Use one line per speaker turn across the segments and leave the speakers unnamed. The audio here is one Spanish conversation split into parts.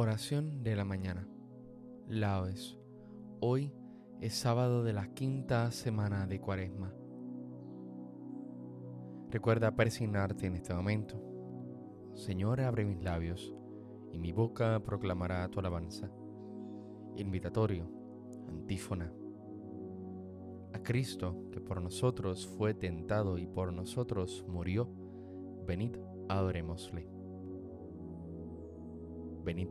Oración de la mañana. Laudes. Hoy es sábado de la quinta semana de Cuaresma. Recuerda persignarte en este momento. Señor, abre mis labios y mi boca proclamará tu alabanza. Invitatorio, antífona. A Cristo, que por nosotros fue tentado y por nosotros murió, venid, adorémosle. Venid,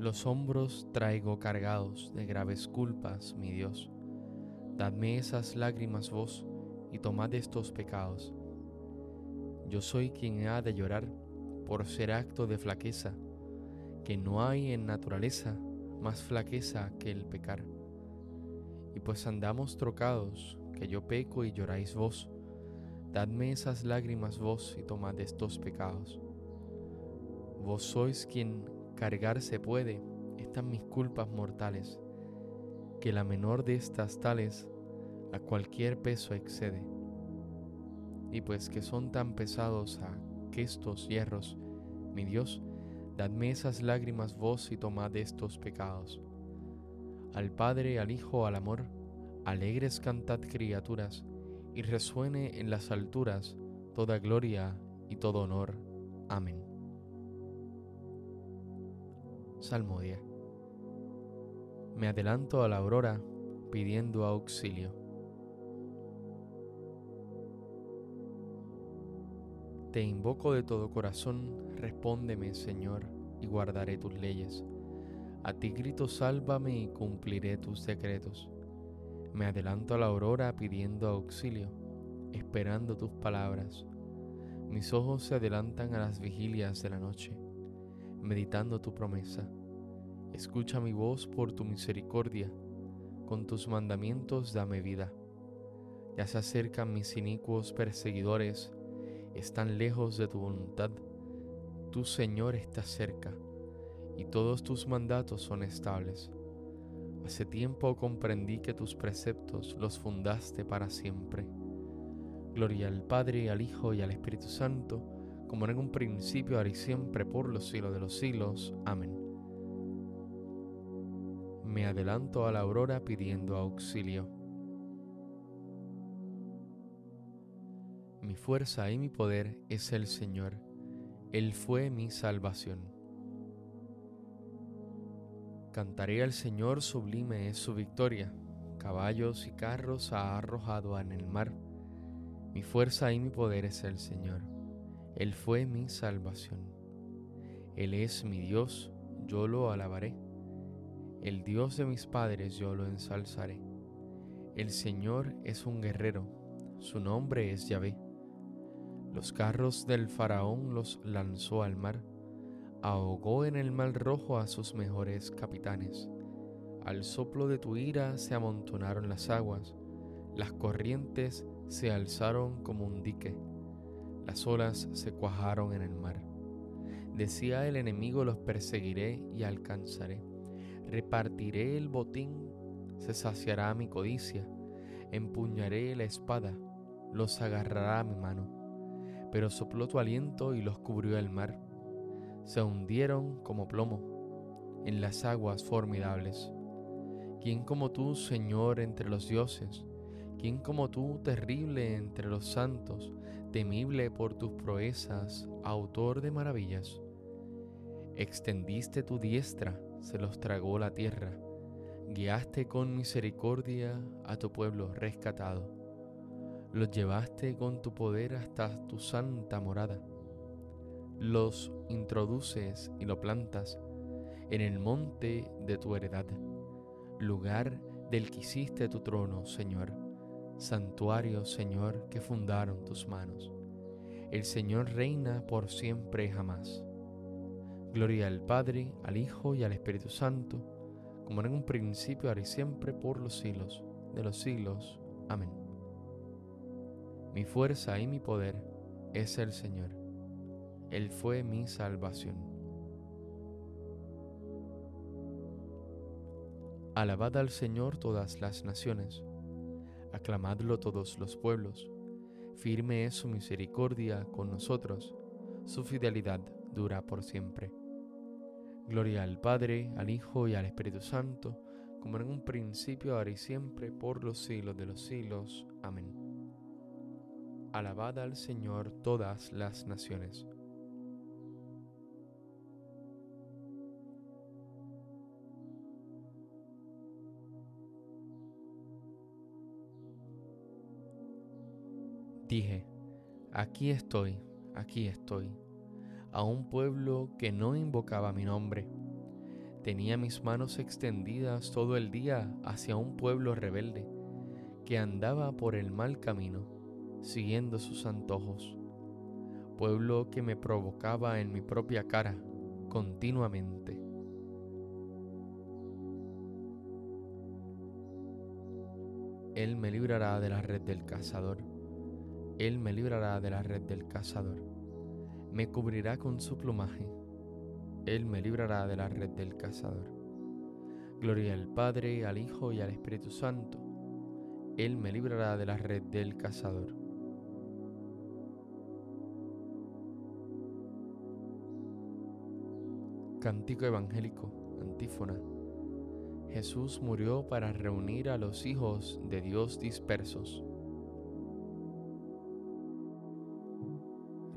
Los hombros traigo cargados de graves culpas, mi Dios. Dadme esas lágrimas vos y tomad estos pecados. Yo soy quien ha de llorar por ser acto de flaqueza, que no hay en naturaleza más flaqueza que el pecar. Y pues andamos trocados, que yo peco y lloráis vos, dadme esas lágrimas vos y tomad estos pecados. Vos sois quien cargar se puede estas mis culpas mortales, que la menor de estas tales a cualquier peso excede. Y pues que son tan pesados a estos hierros, mi Dios, dadme esas lágrimas vos y tomad estos pecados. Al Padre, al Hijo, al amor, alegres cantad criaturas, y resuene en las alturas toda gloria y todo honor. Amén. Salmodia. Me adelanto a la aurora pidiendo auxilio. Te invoco de todo corazón, respóndeme, Señor, y guardaré tus leyes. A ti grito, sálvame y cumpliré tus decretos. Me adelanto a la aurora pidiendo auxilio, esperando tus palabras. Mis ojos se adelantan a las vigilias de la noche meditando tu promesa. Escucha mi voz por tu misericordia, con tus mandamientos dame vida. Ya se acercan mis inicuos perseguidores, están lejos de tu voluntad. Tu Señor está cerca, y todos tus mandatos son estables. Hace tiempo comprendí que tus preceptos los fundaste para siempre. Gloria al Padre, al Hijo y al Espíritu Santo, como en un principio, ahora y siempre, por los siglos de los siglos. Amén. Me adelanto a la aurora pidiendo auxilio. Mi fuerza y mi poder es el Señor. Él fue mi salvación. Cantaré al Señor, sublime es su victoria. Caballos y carros ha arrojado en el mar. Mi fuerza y mi poder es el Señor. Él fue mi salvación. Él es mi Dios, yo lo alabaré. El Dios de mis padres yo lo ensalzaré. El Señor es un guerrero, su nombre es Yahvé. Los carros del faraón los lanzó al mar, ahogó en el mar rojo a sus mejores capitanes. Al soplo de tu ira se amontonaron las aguas, las corrientes se alzaron como un dique, las olas se cuajaron en el mar. Decía el enemigo, los perseguiré y alcanzaré repartiré el botín, se saciará mi codicia, empuñaré la espada, los agarrará a mi mano. Pero sopló tu aliento y los cubrió el mar. Se hundieron como plomo en las aguas formidables. ¿Quién como tú, Señor, entre los dioses? ¿Quién como tú, terrible entre los santos, temible por tus proezas, autor de maravillas? Extendiste tu diestra se los tragó la tierra. Guiaste con misericordia a tu pueblo rescatado. Los llevaste con tu poder hasta tu santa morada. Los introduces y lo plantas en el monte de tu heredad, lugar del que hiciste tu trono, Señor, santuario, Señor, que fundaron tus manos. El Señor reina por siempre y jamás. Gloria al Padre, al Hijo y al Espíritu Santo, como en un principio, ahora y siempre, por los siglos de los siglos. Amén. Mi fuerza y mi poder es el Señor. Él fue mi salvación. Alabad al Señor todas las naciones, aclamadlo todos los pueblos. Firme es su misericordia con nosotros, su fidelidad dura por siempre. Gloria al Padre, al Hijo y al Espíritu Santo, como en un principio, ahora y siempre, por los siglos de los siglos. Amén. Alabad al Señor todas las naciones. Dije, aquí estoy, aquí estoy a un pueblo que no invocaba mi nombre. Tenía mis manos extendidas todo el día hacia un pueblo rebelde que andaba por el mal camino, siguiendo sus antojos. Pueblo que me provocaba en mi propia cara continuamente. Él me librará de la red del cazador. Él me librará de la red del cazador me cubrirá con su plumaje, Él me librará de la red del cazador. Gloria al Padre, al Hijo y al Espíritu Santo, Él me librará de la red del cazador. Cántico Evangélico, antífona. Jesús murió para reunir a los hijos de Dios dispersos.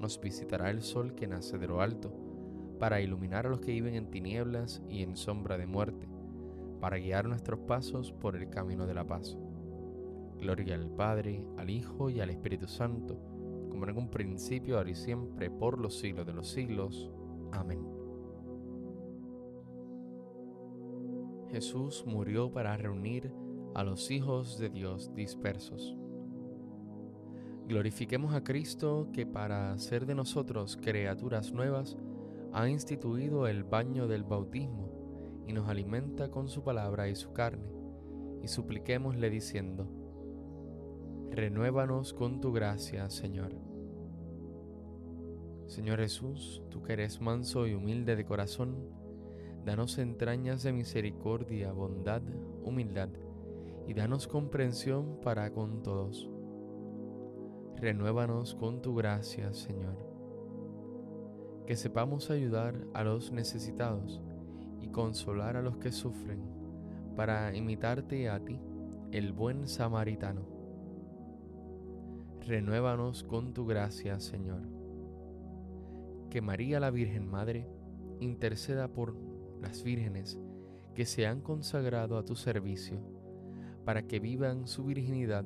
nos visitará el sol que nace de lo alto, para iluminar a los que viven en tinieblas y en sombra de muerte, para guiar nuestros pasos por el camino de la paz. Gloria al Padre, al Hijo y al Espíritu Santo, como en un principio, ahora y siempre, por los siglos de los siglos. Amén. Jesús murió para reunir a los hijos de Dios dispersos. Glorifiquemos a Cristo que para hacer de nosotros criaturas nuevas ha instituido el baño del bautismo y nos alimenta con su palabra y su carne, y supliquémosle diciendo, renuévanos con tu gracia, Señor. Señor Jesús, tú que eres manso y humilde de corazón, danos entrañas de misericordia, bondad, humildad, y danos comprensión para con todos. Renuévanos con tu gracia, Señor. Que sepamos ayudar a los necesitados y consolar a los que sufren, para imitarte a ti, el buen samaritano. Renuévanos con tu gracia, Señor. Que María la Virgen Madre interceda por las vírgenes que se han consagrado a tu servicio, para que vivan su virginidad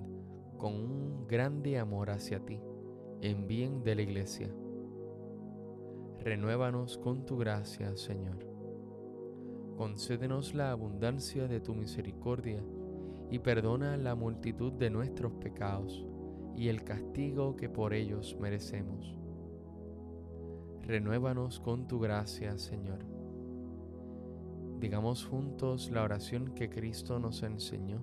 con un grande amor hacia ti, en bien de la Iglesia. Renuévanos con tu gracia, Señor concédenos la abundancia de tu misericordia y perdona la multitud de nuestros pecados y el castigo que por ellos merecemos. Renuévanos con tu gracia, Señor. Digamos juntos la oración que Cristo nos enseñó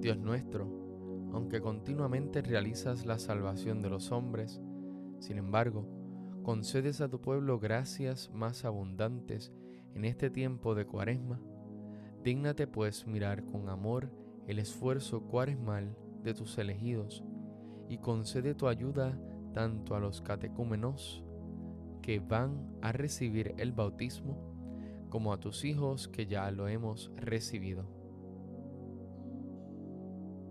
Dios nuestro, aunque continuamente realizas la salvación de los hombres, sin embargo, concedes a tu pueblo gracias más abundantes en este tiempo de cuaresma, dígnate pues mirar con amor el esfuerzo cuaresmal de tus elegidos y concede tu ayuda tanto a los catecúmenos que van a recibir el bautismo como a tus hijos que ya lo hemos recibido.